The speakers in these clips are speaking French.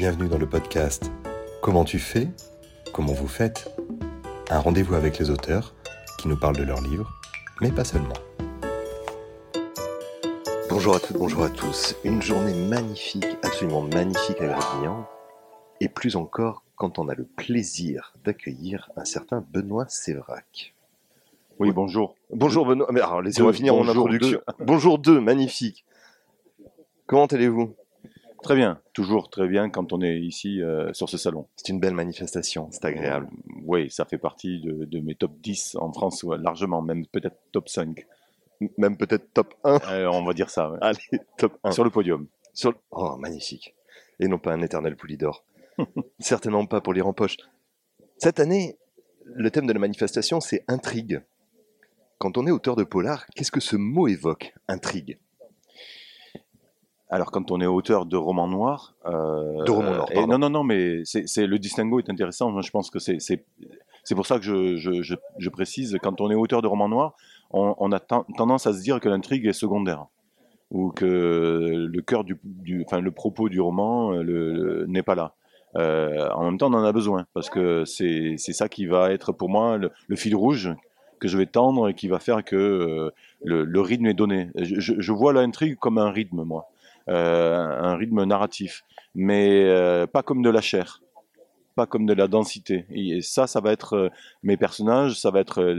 Bienvenue dans le podcast Comment tu fais Comment vous faites Un rendez-vous avec les auteurs qui nous parlent de leurs livres, mais pas seulement. Bonjour à toutes, bonjour à tous. Une journée magnifique, absolument magnifique à Gradignan, et plus encore quand on a le plaisir d'accueillir un certain Benoît Sévrac. Oui, bonjour. Bonjour Benoît. Mais alors, laissez-moi finir mon introduction. Bonjour deux, magnifique. Comment allez-vous? Très bien, toujours très bien quand on est ici euh, sur ce salon. C'est une belle manifestation, c'est agréable. oui, ça fait partie de, mes top 10 en France, largement, même peut-être top 5. Même peut-être top 1. Euh, on va dire ça. Allez, top 1. Sur le podium. Sur Oh, magnifique. Et non pas un éternel d'or. Certainement pas pour lire en poche. Cette année, le thème de la manifestation, c'est intrigue. Quand on est auteur de polar, qu'est-ce que ce mot évoque, intrigue? Alors quand on est auteur de romans noirs, euh, de romans noirs, non non non, mais c'est le distinguo est intéressant. Moi, je pense que c'est c'est pour ça que je, je, je, précise quand on est auteur de romans noirs, on, a tendance à se dire que l'intrigue est secondaire ou que le cœur du, du enfin le propos du roman euh, n'est pas là. Euh, en même temps, on en a besoin parce que c'est ça qui va être pour moi le, fil rouge que je vais tendre et qui va faire que le, le, rythme est donné. Je vois l'intrigue comme un rythme, moi. Euh, un rythme narratif, mais euh, pas comme de la chair, pas comme de la densité. Et ça, ça va être euh, mes personnages, ça va être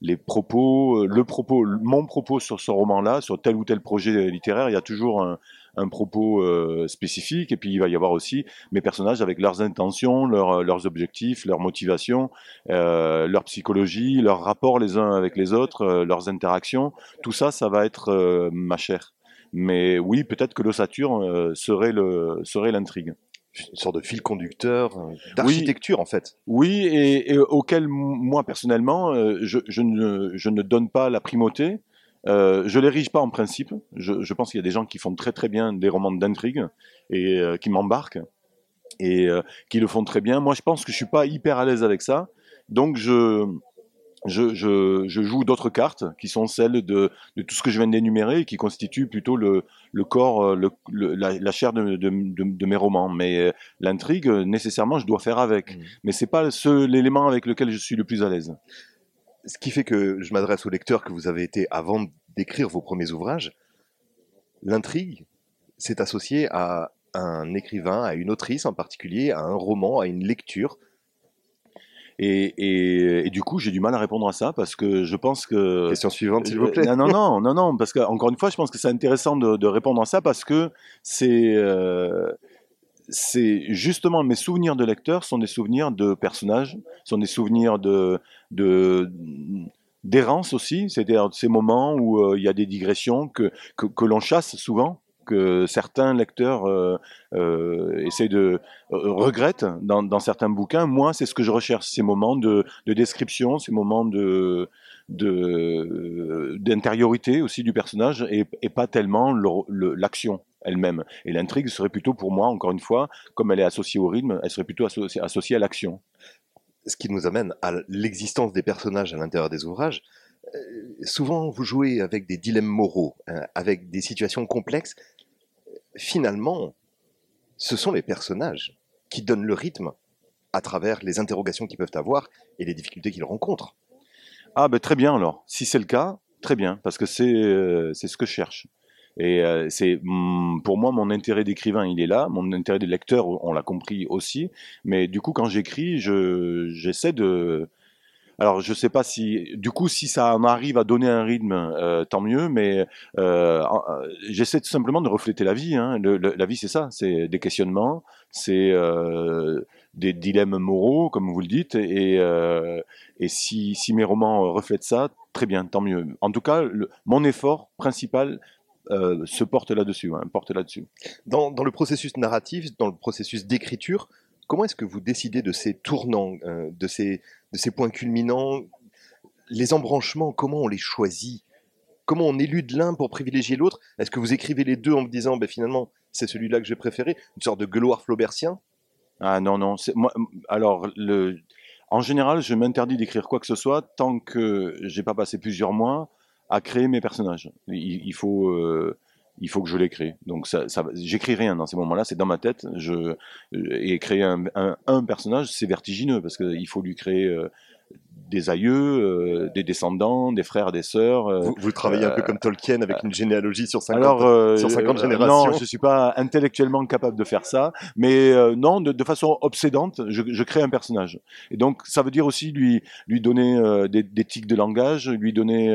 les propos, le propos, mon propos sur ce roman-là, sur tel ou tel projet littéraire, il y a toujours un, propos spécifique, et puis il va y avoir aussi mes personnages avec leurs intentions, leurs objectifs, leurs motivations, leur psychologie, leurs rapports les uns avec les autres, leurs interactions. Tout ça, ça va être ma chair. Mais oui, peut-être que l'ossature euh, serait le serait l'intrigue une sorte de fil conducteur euh, d'architecture en fait. Oui, et, auquel moi personnellement, euh, je, je, ne, je, ne, donne pas la primauté. Euh, je l'érige pas en principe. Je, je pense qu'il y a des gens qui font très très bien des romans d'intrigue et qui m'embarquent et qui le font très bien. Moi, je pense que je suis pas hyper à l'aise avec ça, donc je je, je, je, joue d'autres cartes qui sont celles de, de, tout ce que je viens d'énumérer et qui constituent plutôt le, le corps, euh, le, la, la, chair de, de, de, mes romans. Mais euh, l'intrigue, nécessairement, je dois faire avec. Mmh. Mais c'est pas l'élément avec lequel je suis le plus à l'aise. Ce qui fait que je m'adresse au lecteur que vous avez été avant d'écrire vos premiers ouvrages. L'intrigue, c'est associé à un écrivain, à une autrice en particulier, à un roman, à une lecture et, et, du coup, j'ai du mal à répondre à ça parce que je pense que. Question suivante, s'il vous plaît. Non, non, non, non, non, parce que encore une fois, je pense que c'est intéressant de, de, répondre à ça parce que c'est. Euh, c'est justement mes souvenirs de lecteur sont des souvenirs de personnages, sont des souvenirs de, de d'errance aussi, c'est-à-dire ces moments où euh, il y a des digressions que, que, que l'on chasse souvent, que certains lecteurs euh, euh, de euh, regrettent dans, certains bouquins. Moi, c'est ce que je recherche, ces moments de, de description, ces moments d'intériorité aussi du personnage et, et pas tellement l'action elle-même. Et l'intrigue serait plutôt pour moi, encore une fois, comme elle est associée au rythme, elle serait plutôt associée, associée à l'action. Ce qui nous amène à l'existence des personnages à l'intérieur des ouvrages. Souvent, vous jouez avec des dilemmes moraux, hein, avec des situations complexes finalement, ce sont les personnages qui donnent le rythme à travers les interrogations qu'ils peuvent avoir et les difficultés qu'ils rencontrent. Ah ben très bien alors. Si c'est le cas, très bien, parce que c'est euh, ce que je cherche. Et euh, c'est mm, pour moi mon intérêt d'écrivain, il est là. Mon intérêt de lecteur, on l'a compris aussi. Mais du coup, quand j'écris, je j'essaie de alors je sais pas si, du coup, si ça en arrive à donner un rythme, euh, tant mieux. Mais euh, euh, j'essaie tout simplement de refléter la vie. Hein. la vie, c'est ça, c'est des questionnements, c'est des dilemmes moraux, comme vous le dites. Et, si, mes romans reflètent ça, très bien, tant mieux. En tout cas, mon effort principal se porte là-dessus, hein. Dans, dans, le processus narratif, dans le processus d'écriture, comment est-ce que vous décidez de ces tournants, de ces de ces points culminants, les embranchements, comment on les choisit? Comment on élude l'un pour privilégier l'autre? Est-ce que vous écrivez les deux en me disant, ben, finalement, c'est celui-là que j'ai préféré Une sorte de gueuloir flaubertien? Ah non, non. Moi, alors, en général, je m'interdis d'écrire quoi que ce soit tant que j'ai pas passé plusieurs mois à créer mes personnages. Il, faut, euh, il faut que je les crée. Donc ça, ça j'écris rien dans ces moments-là, c'est dans ma tête. Je et créer un, un, un personnage, c'est vertigineux parce qu'il faut lui créer euh, des aïeux, euh, des descendants, des frères, des sœurs. Euh, vous, vous, travaillez un peu comme Tolkien avec une généalogie sur 50, alors, sur 50 générations Non, je suis pas intellectuellement capable de faire ça, mais non, de, de, façon obsédante, je, je, crée un personnage. Et donc, ça veut dire aussi lui, lui donner des, des, tics de langage, lui donner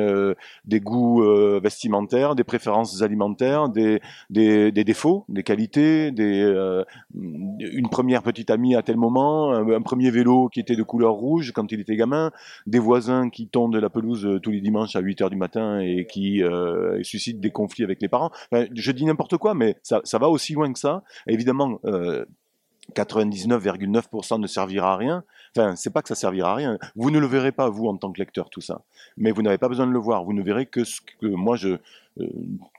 des goûts vestimentaires, des préférences alimentaires, des, des, des, défauts, des qualités, des, une première petite amie à tel moment, un, un premier vélo qui était de couleur rouge quand il était gamin, des voisins qui tondent la pelouse euh, tous les dimanches à 8 heures du matin et qui euh, suscitent des conflits avec les parents. Je dis n'importe quoi, mais ça, va aussi loin que ça. évidemment, euh, 99,9% ne servira à rien. Enfin, c'est pas que ça servira à rien. Vous ne le verrez pas, vous, en tant que lecteur, tout ça. Mais vous n'avez pas besoin de le voir. Vous ne verrez que ce que moi, je, euh,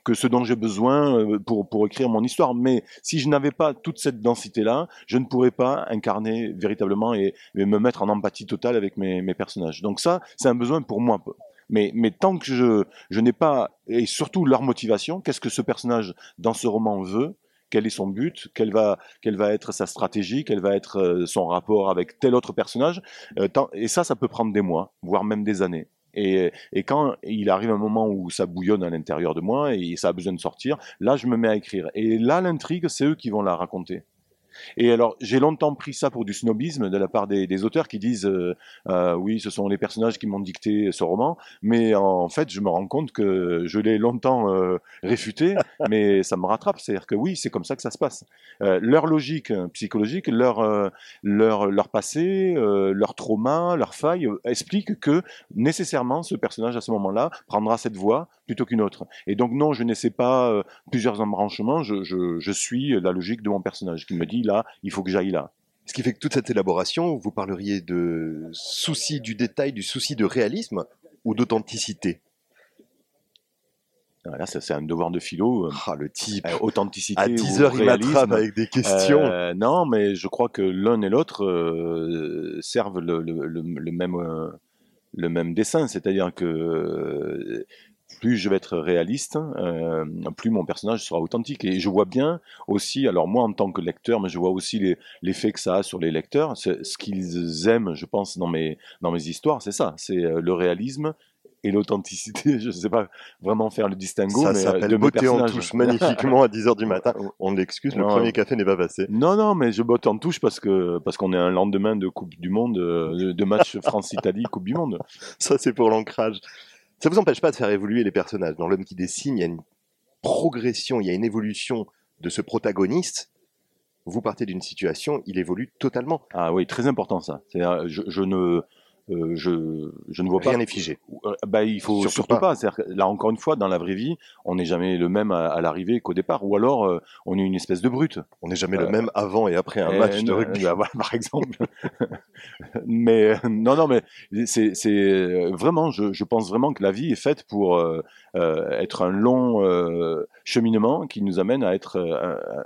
que ce dont j'ai besoin euh, pour, pour écrire mon histoire. Mais si je n'avais pas toute cette densité-là, je ne pourrais pas incarner véritablement et, me mettre en empathie totale avec mes, personnages. Donc ça, c'est un besoin pour moi. Mais, mais tant que je, je n'ai pas, et surtout leur motivation, qu'est-ce que ce personnage dans ce roman veut, quel est son but, quelle va, quelle va être sa stratégie, quel va être euh, son rapport avec tel autre personnage. Euh, et ça, ça peut prendre des mois, voire même des années. Et, quand il arrive un moment où ça bouillonne à l'intérieur de moi et ça a besoin de sortir, là je me mets à écrire. Et là l'intrigue, c'est eux qui vont la raconter. Et alors, j'ai longtemps pris ça pour du snobisme de la part des, des auteurs qui disent euh, euh, oui, ce sont les personnages qui m'ont dicté ce roman, mais en fait, je me rends compte que je l'ai longtemps euh, réfuté, mais ça me rattrape. C'est-à-dire que oui, c'est comme ça que ça se passe. Leur logique psychologique, leur leur leur passé, leur trauma, leur faille expliquent que nécessairement ce personnage à ce moment-là prendra cette voie plutôt qu'une autre. Et donc non, je n'essaie pas plusieurs embranchements. Je, je, je suis la logique de mon personnage qui me dit là, il faut que j'aille là. Ce qui fait que toute cette élaboration, vous parleriez de souci du détail, du souci de réalisme ou d'authenticité? Là, ça, c'est un devoir de philo. Ah, le type. Euh, authenticité. À 10 heures, il m'attrape avec des questions. Euh, non, mais je crois que l'un et l'autre euh, servent le, le, le, le même, euh, le même dessin. C'est-à-dire que plus je vais être réaliste, euh, plus mon personnage sera authentique. Et je vois bien aussi, alors moi en tant que lecteur, mais je vois aussi l'effet que ça a sur les lecteurs. Ce qu'ils aiment, je pense, dans mes, dans mes histoires, c'est ça. C'est euh, le réalisme et l'authenticité. Je ne sais pas vraiment faire le distinguo. Ça mais s'appelle de beauté en touche magnifiquement à 10h du matin. On l'excuse, le premier café n'est pas passé. Non, non, mais je botte en touche parce que parce qu'on est un lendemain de Coupe du Monde, euh, de match France-Italie, Coupe du Monde. Ça, c'est pour l'ancrage. Ça vous empêche pas de faire évoluer les personnages. Dans l'homme qui dessine, il y a une progression, il y a une évolution de ce protagoniste. Vous partez d'une situation, il évolue totalement. Ah oui, très important ça. Je, je ne euh, je, je ne vois pas Rien n'est figé. Euh, bah, il faut Surtout surtout, pas. là, encore une fois, dans la vraie vie, on n'est jamais le même à, à l'arrivée qu'au départ. Ou alors, euh, on est une espèce de brute. On n'est jamais Euh, le même avant et après un match de rugby. bah, voilà, par exemple. mais non, non, mais c'est vraiment, je, je pense vraiment que la vie est faite pour être un long cheminement qui nous amène à être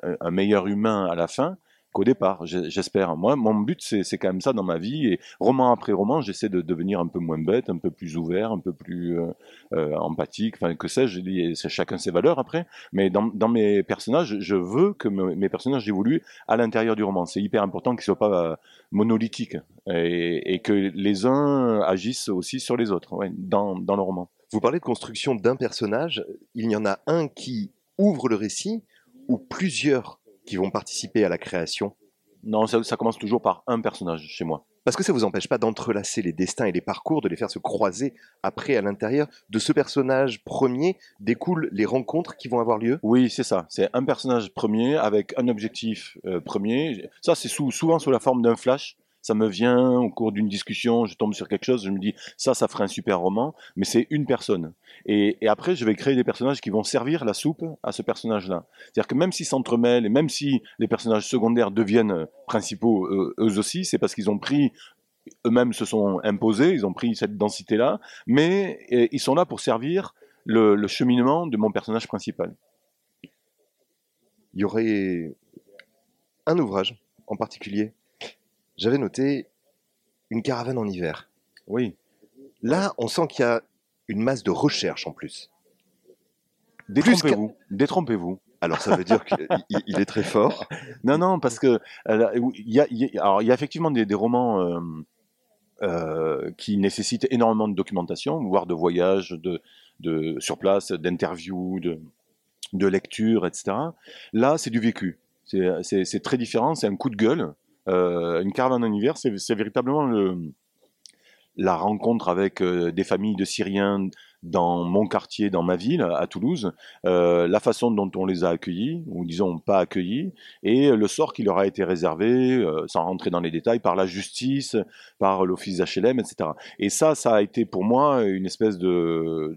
un, un meilleur humain à la fin qu'au départ, j'espère. Moi, mon but, c'est quand même ça dans ma vie. Et roman après roman, j'essaie de devenir un peu moins bête, un peu plus ouvert, un peu plus euh, euh, empathique. Enfin, que sais-je, c'est chacun ses valeurs après. Mais dans, dans mes personnages, je veux que me- mes personnages évoluent à l'intérieur du roman. C'est hyper important qu'ils soient pas euh, monolithiques et, que les uns agissent aussi sur les autres dans, dans le roman. Vous parlez de construction d'un personnage. Il y en a un qui ouvre le récit ou plusieurs qui vont participer à la création Non, ça, ça commence toujours par un personnage chez moi. Parce que ça vous empêche pas d'entrelacer les destins et les parcours, de les faire se croiser après à l'intérieur. De ce personnage premier découlent les rencontres qui vont avoir lieu? Oui, c'est ça. C'est un personnage premier avec un objectif euh, premier. Ça, c'est souvent sous la forme d'un flash. Ça me vient au cours d'une discussion, je tombe sur quelque chose, je me dis ça, ça ferait un super roman, mais c'est une personne. Et, après, je vais créer des personnages qui vont servir la soupe à ce personnage-là. C'est-à-dire que même s'ils s'entremêlent et même si les personnages secondaires deviennent principaux euh, eux aussi, c'est parce qu'ils ont pris eux-mêmes se sont imposés, ils ont pris cette densité-là, mais ils sont là pour servir le cheminement de mon personnage principal. Il y aurait un ouvrage en particulier. J'avais noté une caravane en hiver. Oui. Là, on sent qu'il y a une masse de recherche en plus. Détrompez-vous. Détrompez-vous. Alors ça veut dire qu'il est très fort. Non, non, parce que il y, a, alors, il y a effectivement des, des romans euh, euh, qui nécessitent énormément de documentation, voire de voyages, de, de sur place, d'interviews, de, de lecture, etc. Là, c'est du vécu. C'est très différent. C'est un coup de gueule. Euh, une caravane en hiver, c'est véritablement le, la rencontre avec euh, des familles de Syriens dans mon quartier, dans ma ville, à Toulouse, euh, la façon dont on les a accueillis, ou disons pas accueillis, et le sort qui leur a été réservé, sans rentrer dans les détails, par la justice, par l'office HLM, etc. Et ça, ça a été pour moi une espèce de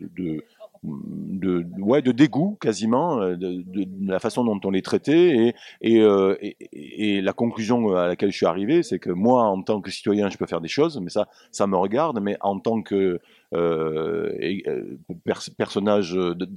de, ouais, de dégoût quasiment euh, de, la façon dont on les traitait euh, et, et, la conclusion à laquelle je suis arrivé, c'est que moi, en tant que citoyen, je peux faire des choses, mais ça, ça me regarde, mais en tant que euh, personnage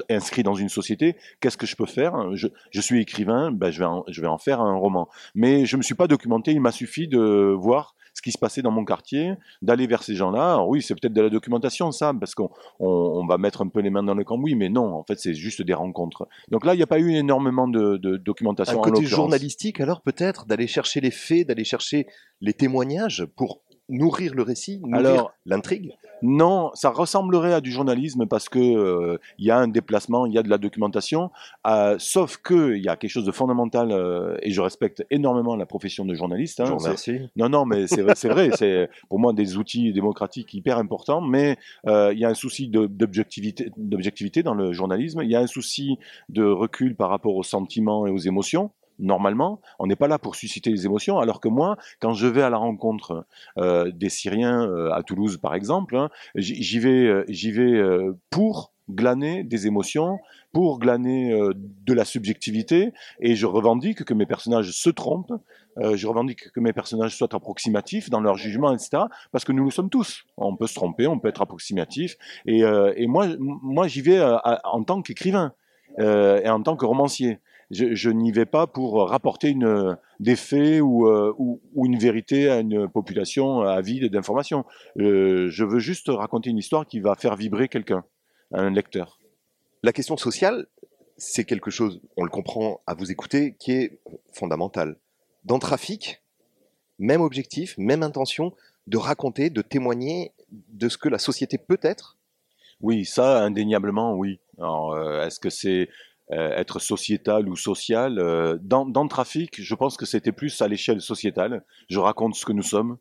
inscrit dans une société, qu'est-ce que je peux faire? Je, je, suis écrivain, ben je, vais en, je vais en faire un roman. Mais je me suis pas documenté, il m'a suffi de voir ce qui se passait dans mon quartier, d'aller vers ces gens-là. Oui, c'est peut-être de la documentation, ça, parce qu'on on, va mettre un peu les mains dans le cambouis, mais non, en fait, c'est juste des rencontres. Donc là, il n'y a pas eu énormément de, de documentation. Un côté journalistique, alors peut-être, d'aller chercher les faits, d'aller chercher les témoignages pour nourrir le récit, nourrir l'intrigue? non, ça ressemblerait à du journalisme parce que euh, il y a un déplacement, il y a de la documentation, euh, sauf que il y a quelque chose de fondamental euh, et je respecte énormément la profession de journaliste. Hein, je Non, non, mais c'est vrai, c'est vrai, c'est pour moi des outils démocratiques hyper importants, mais il y a un souci d'objectivité dans le journalisme, il y a un souci de recul par rapport aux sentiments et aux émotions normalement, on n'est pas là pour susciter les émotions, alors que moi, quand je vais à la rencontre euh, des Syriens euh, à Toulouse, par exemple, hein, j'y vais, euh, j'y vais pour glaner des émotions, pour glaner de la subjectivité, et je revendique que mes personnages se trompent, je revendique que mes personnages soient approximatifs dans leur jugement, etc., parce que nous le sommes tous. On peut se tromper, on peut être approximatif, et, et moi, moi j'y vais en tant qu'écrivain et en tant que romancier je, n'y vais pas pour rapporter une, des faits ou, euh, ou, une vérité à une population avide d'informations. Euh, je veux juste raconter une histoire qui va faire vibrer quelqu'un, un lecteur. La question sociale, c'est quelque chose, on le comprend à vous écouter, qui est fondamental. Dans Trafic, même objectif, même intention de raconter, de témoigner de ce que la société peut être? Oui, ça, indéniablement, oui. Alors, euh, est-ce que c'est euh, être sociétal ou social. Euh, dans, dans le trafic, je pense que c'était plus à l'échelle sociétale. Je raconte ce que nous sommes,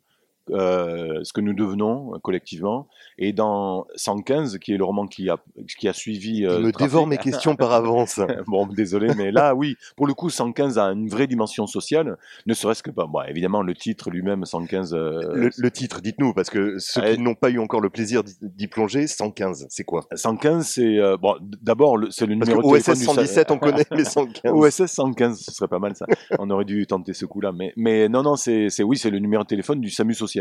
euh, ce que nous devenons collectivement. Et dans 115, qui est le roman qui a, qui a suivi... Euh, me dévore mes questions par avance. bon, désolé, mais là, oui, pour le coup, 115 a une vraie dimension sociale, ne serait-ce que pas... Bon, évidemment, le titre lui-même, 115... Euh, le, titre, dites-nous, parce que ceux qui n'ont pas eu encore le plaisir d'y plonger, 115, c'est quoi? 115, c'est... bon, d'abord, c'est le numéro de téléphone OSS 117, on connaît, mais 115... OSS 115, ce serait pas mal, ça. on aurait dû tenter ce coup-là. Mais, mais non, non, c'est oui, c'est le numéro de téléphone du SAMU social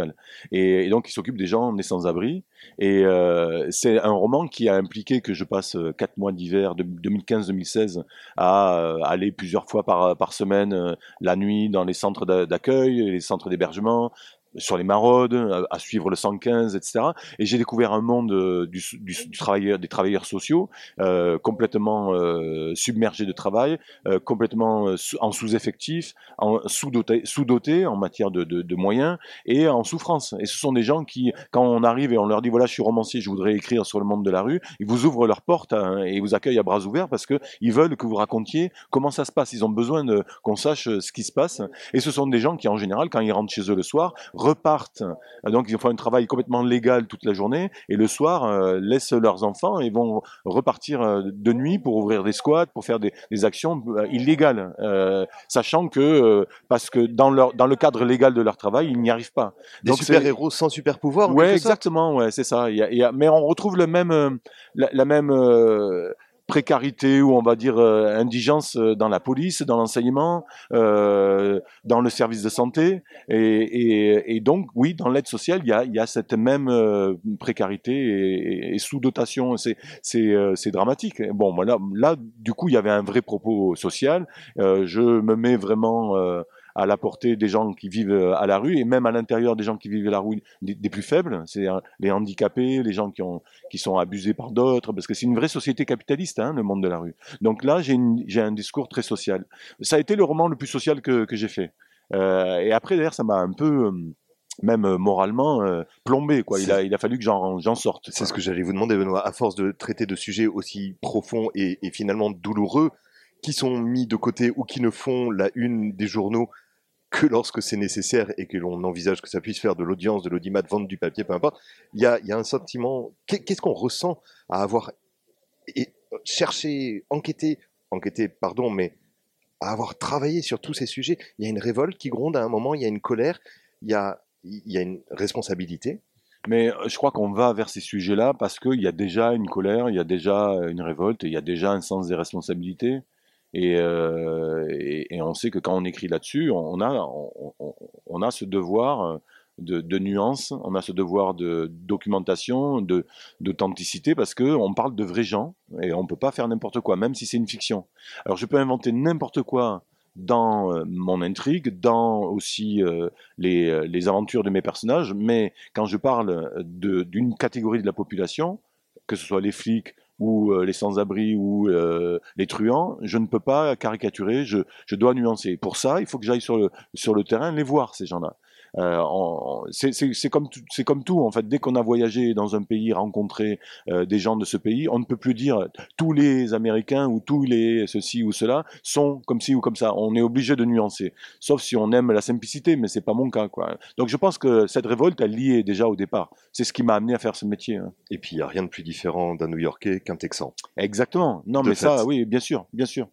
et, donc, il s'occupe des gens nés sans abri. Et euh, c'est un roman qui a impliqué que je passe euh, quatre mois d'hiver de 2015-2016 à euh, aller plusieurs fois par semaine la nuit dans les centres d'accueil, les centres d'hébergement, sur les maraudes, à, suivre le 115, etc. Et j'ai découvert un monde euh, du, du, des travailleurs sociaux euh, complètement euh, submergés de travail, euh, complètement en sous-effectif, en sous-doté, sous-doté en matière de, moyens et en souffrance. Et ce sont des gens qui, quand on arrive et on leur dit voilà, je suis romancier, je voudrais écrire sur le monde de la rue, ils vous ouvrent leurs portes hein, et vous accueillent à bras ouverts parce que ils veulent que vous racontiez comment ça se passe. Ils ont besoin qu'on sache ce qui se passe. Et ce sont des gens qui, en général, quand ils rentrent chez eux le soir, repartent. Donc ils font un travail complètement légal toute la journée et le soir euh, laissent leurs enfants et vont repartir euh, de nuit pour ouvrir des squats, pour faire des, des actions euh, illégales, euh, sachant que euh, parce que dans leur dans le cadre légal de leur travail, ils n'y arrivent pas. Des super héros sans super pouvoir. Ouais, exactement. Ouais, c'est ça. Il y a, il y a, mais on retrouve le même la, la même précarité ou on va dire euh, indigence euh, dans la police, dans l'enseignement, euh, dans le service de santé. Et, donc, oui, dans l'aide sociale, il y a, cette même euh, précarité et, sous-dotation. C'est, c'est, dramatique. Bon, voilà, là, du coup, il y avait un vrai propos social. je me mets vraiment à la portée des gens qui vivent à la rue et même à l'intérieur des gens qui vivent à la rue des, plus faibles, c'est les handicapés, les gens qui, ont, qui sont abusés par d'autres, parce que c'est une vraie société capitaliste, hein, le monde de la rue. Donc là, j'ai un discours très social. Ça a été le roman le plus social que, que j'ai fait. Euh, et après, d'ailleurs, ça m'a un peu euh, même euh, moralement plombé. Quoi. Il, a, il a fallu que j'en sorte. C'est ce que j'allais vous demander, Benoît. À force de traiter de sujets aussi profonds et, et, finalement douloureux, qui sont mis de côté ou qui ne font la une des journaux que lorsque c'est nécessaire et que l'on envisage que ça puisse faire de l'audience, de l'audimat, vendre du papier, peu importe, il y a, un sentiment. Qu'est-ce qu'on ressent à avoir cherché, enquêté, enquêté, pardon, mais à avoir travaillé sur tous ces sujets? Il y a une révolte qui gronde à un moment, il y a une colère, il y a, y a une responsabilité. Mais euh, je crois qu'on va vers ces sujets-là parce qu'il y a déjà une colère, il y a déjà une révolte, il y a déjà un sens des responsabilités. Et, euh, et, on sait que quand on écrit là-dessus, on a, on, a ce devoir euh, de, de nuance, on a ce devoir de documentation, de d'authenticité, parce que on parle de vrais gens et on peut pas faire n'importe quoi, même si c'est une fiction. Alors je peux inventer n'importe quoi dans euh, mon intrigue, dans aussi les, les, aventures de mes personnages, mais quand je parle d'une catégorie de la population, que ce soit les flics ou les sans-abri ou les truands, je ne peux pas caricaturer, je, je dois nuancer. Pour ça, il faut que j'aille sur le, sur le terrain les voir, ces gens-là. Euh, c'est comme, c'est comme tout, en fait. Dès qu'on a voyagé dans un pays, rencontré euh, des gens de ce pays, on ne peut plus dire tous les Américains ou tous les ceci ou cela sont comme ci ou comme ça. On est obligé de nuancer. Sauf si on aime la simplicité, mais c'est pas mon cas, quoi. Donc je pense que cette révolte, elle liée déjà au départ. C'est ce qui m'a amené à faire ce métier. Hein. Et puis il n'y a rien de plus différent d'un New-Yorkais qu'un Texan. Exactement. Non, mais ça, oui, bien sûr, bien sûr.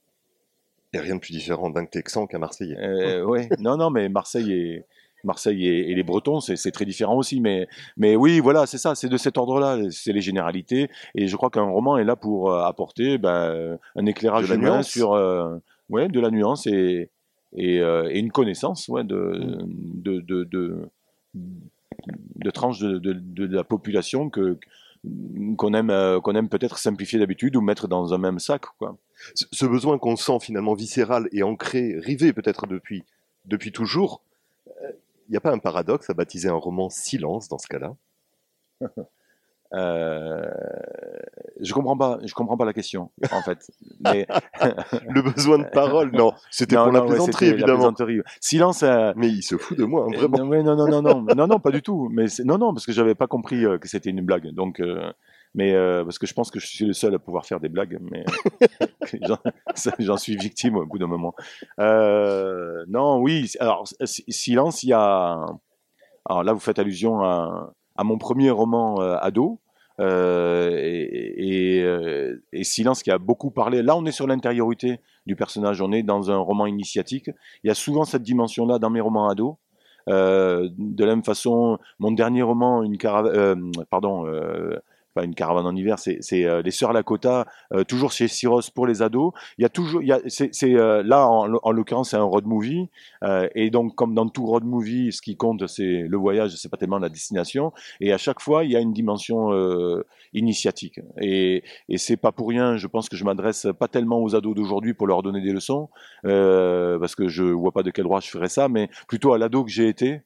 Il n'y a rien de plus différent d'un Texan qu'un Marseillais. Euh, oui, non, non, mais Marseille est, Marseille et, les Bretons, c'est très différent aussi. Mais, mais oui, voilà, c'est ça, c'est de cet ordre-là, c'est les généralités. Et je crois qu'un roman est là pour euh, apporter ben, un écrange humain sur euh, ouais, de la nuance et, et, euh, une connaissance ouais, de, de, de, de, de tranches de, de, la population que qu'on aime, qu'on aime peut-être simplifier d'habitude ou mettre dans un même sac. Quoi. Ce besoin qu'on sent finalement viscéral et ancré, rivé peut-être depuis, depuis toujours, n'y a pas un paradoxe à baptiser un roman silence dans ce cas-là euh, je comprends pas, je comprends pas la question en fait. Mais le besoin de parole, non, c'était pour la plaisanterie évidemment. Silence. Euh, mais il se fout de moi, hein, vraiment. non, non, non, non, non, non, pas du tout. Mais non, non, parce que j'avais pas compris euh, que c'était une blague. Donc, mais euh, parce que je pense que je suis le seul à pouvoir faire des blagues, mais j'en suis victime au bout d'un moment. Euh, non, oui. Alors silence, il y a. Alors là, vous faites allusion à, à mon premier roman euh, ado. Euh, et, et, et, Silence qui a beaucoup parlé. Là, on est sur l'intériorité du personnage. On est dans un roman initiatique. Il y a souvent cette dimension-là dans mes romans ados. Euh, de la même façon, mon dernier roman, une caravane, une caravane en hiver, c'est euh, les Sœurs Lakota, euh, toujours chez Syros pour les ados. Il y a toujours, c'est euh, là en, en l'occurrence c'est un road movie, et donc comme dans tout road movie, ce qui compte c'est le voyage, c'est pas tellement la destination, et à chaque fois il y a une dimension initiatique. Et, et c'est pas pour rien, je pense que je m'adresse pas tellement aux ados d'aujourd'hui pour leur donner des leçons, parce que je vois pas de quel droit je ferais ça, mais plutôt à l'ado que j'ai été,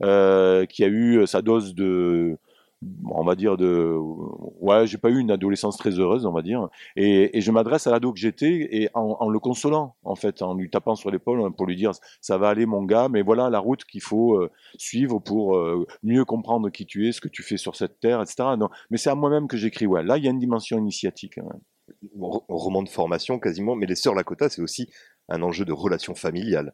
qui a eu sa dose de on va dire de ouais j'ai pas eu une adolescence très heureuse on va dire. Et, je m'adresse à l'ado que j'étais et en, le consolant en fait en lui tapant sur l'épaule pour lui dire ça va aller mon gars mais voilà la route qu'il faut euh, suivre pour euh, mieux comprendre qui tu es ce que tu fais sur cette terre etc non mais c'est à moi-même que j'écris ouais. Là il y a une dimension initiatique hein. roman de formation quasiment mais les sœurs Lakota c'est aussi un enjeu de relation familiale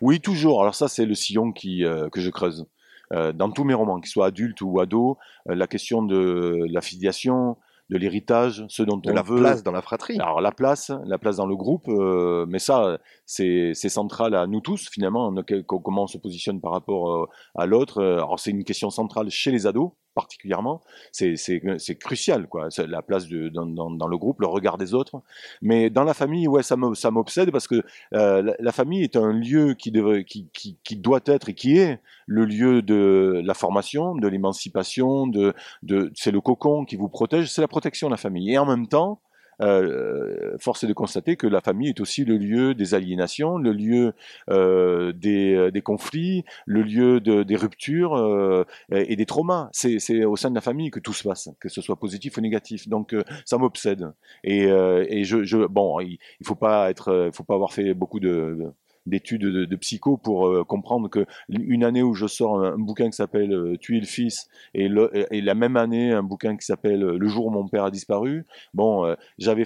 oui toujours. Alors ça c'est le sillon qui euh, que je creuse dans tous mes romans, qu'ils soient adultes ou ados, euh, la question de la filiation, de l'héritage, ce dont de on la veut. place dans la fratrie. Alors la place, la place dans le groupe, euh, mais ça, c'est central à nous tous finalement, comment on se positionne par rapport à l'autre. Alors c'est une question centrale chez les ados, particulièrement, c'est crucial, quoi. La place dans, dans, le groupe, le regard des autres. Mais dans la famille, ouais, ça m'obsède parce que euh, la, famille est un lieu qui, qui, qui, qui, doit être et qui est le lieu de la formation, de l'émancipation, de, de c'est le cocon qui vous protège, c'est la protection de la famille. Et en même temps, euh, force est de constater que la famille est aussi le lieu des aliénations, le lieu euh, des, des, conflits, le lieu de, des ruptures euh, et des traumas. C'est au sein de la famille que tout se passe, que ce soit positif ou négatif. Donc ça m'obsède. Et, et je, je, bon, il, il faut pas être, faut pas avoir fait beaucoup de d'études de, psycho pour euh, comprendre que une année où je sors un, bouquin qui s'appelle euh, Tuer le fils et, la même année un bouquin qui s'appelle Le jour où mon père a disparu. Bon, euh, j'avais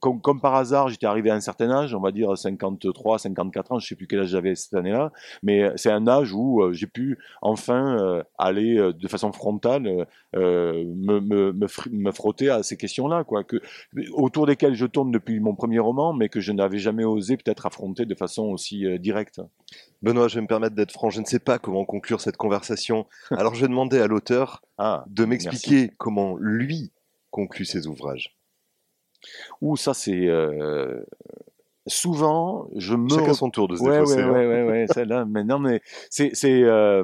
comme, comme, par hasard, j'étais arrivé à un certain âge, on va dire 53, 54 ans, je sais plus quel âge j'avais cette année-là, mais c'est un âge où j'ai pu enfin aller de façon frontale me, me, me, frotter à ces questions-là, quoi, que autour desquelles je tourne depuis mon premier roman, mais que je n'avais jamais osé peut-être affronter de façon aussi euh, direct. Benoît, je vais me permettre d'être franc, je ne sais pas comment conclure cette conversation. Alors je vais demander à l'auteur ah, de m'expliquer comment lui conclut ses ouvrages. Ou ça c'est euh, souvent je me chacun son tour de se ouais, ouais, ouais, ouais, celle-là mais non mais c'est c'est euh,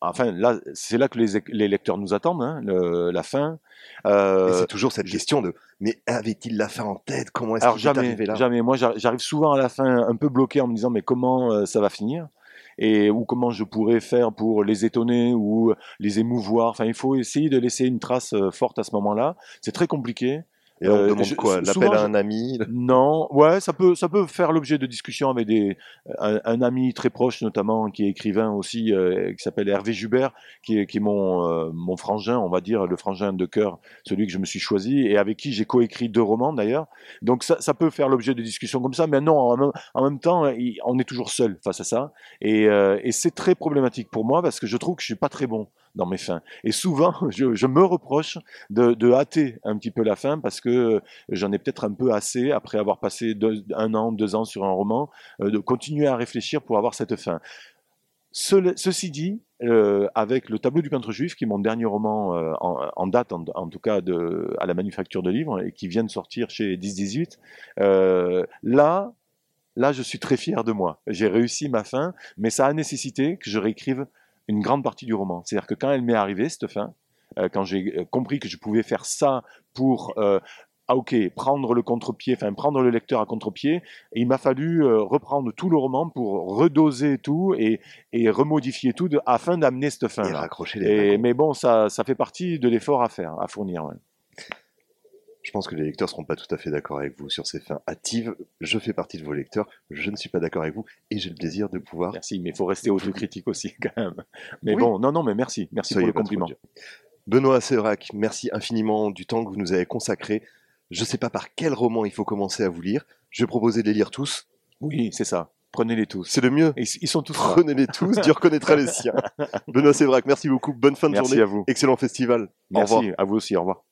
enfin là c'est là que les, les, lecteurs nous attendent hein, la fin euh, c'est toujours cette question de mais avait-il la fin en tête? Comment est-ce qu'il est arrivé là? Jamais. Moi, j'arrive souvent à la fin un peu bloqué en me disant mais comment euh, ça va finir? Et ou comment je pourrais faire pour les étonner ou les émouvoir? Enfin, il faut essayer de laisser une trace euh, forte à ce moment-là. C'est très compliqué. Et on euh, demande quoi L'appel à un ami Non, ouais, ça peut, ça peut faire l'objet de discussions avec des, un, ami très proche, notamment, qui est écrivain aussi, euh, qui s'appelle Hervé Jubert, qui est, qui est mon, euh, mon frangin, on va dire, le frangin de cœur, celui que je me suis choisi, et avec qui j'ai coécrit deux romans d'ailleurs. Donc ça, ça peut faire l'objet de discussions comme ça, mais non, en même, temps, on est toujours seul face à ça, et, et c'est très problématique pour moi parce que je trouve que je suis pas très bon dans mes fins. Et souvent, je, me reproche de, hâter un petit peu la fin parce que j'en ai peut-être un peu assez, après avoir passé un an, deux ans sur un roman, euh, de continuer à réfléchir pour avoir cette fin. ceci dit, euh, avec le tableau du peintre juif, qui est mon dernier roman euh, en, date, en, tout cas à la manufacture de livres, et qui vient de sortir chez 10-18, euh, là, là, je suis très fier de moi. J'ai réussi ma fin, mais ça a nécessité que je réécrive une grande partie du roman. C'est-à-dire que quand elle m'est arrivée, cette fin, euh, quand j'ai euh, compris que je pouvais faire ça pour euh, ah ok, prendre le contre-pied, enfin prendre le lecteur à contre-pied, il m'a fallu reprendre tout le roman pour redoser tout et, et remodifier tout afin d'amener cette fin. Et raccrocher les Mais bon, ça, ça fait partie de l'effort à faire, à fournir. Je pense que les lecteurs seront pas tout à fait d'accord avec vous sur ces fins hâtives. Je fais partie de vos lecteurs, je ne suis pas d'accord avec vous et j'ai le plaisir de pouvoir. Merci, mais il faut rester autocritique aussi quand même. Mais bon, non, non, mais merci, merci pour le compliment. Benoît Sévrac, merci infiniment du temps que vous nous avez consacré. Je ne sais pas par quel roman il faut commencer à vous lire. Je vais proposer de les lire tous. Oui, c'est ça. Prenez-les tous. C'est le mieux. Ils, sont tous. Prenez-les tous. Dieu reconnaîtra les siens. Benoît Sévrac, merci beaucoup. Bonne fin de merci journée. à vous. Excellent festival. Merci. À vous aussi. Au revoir.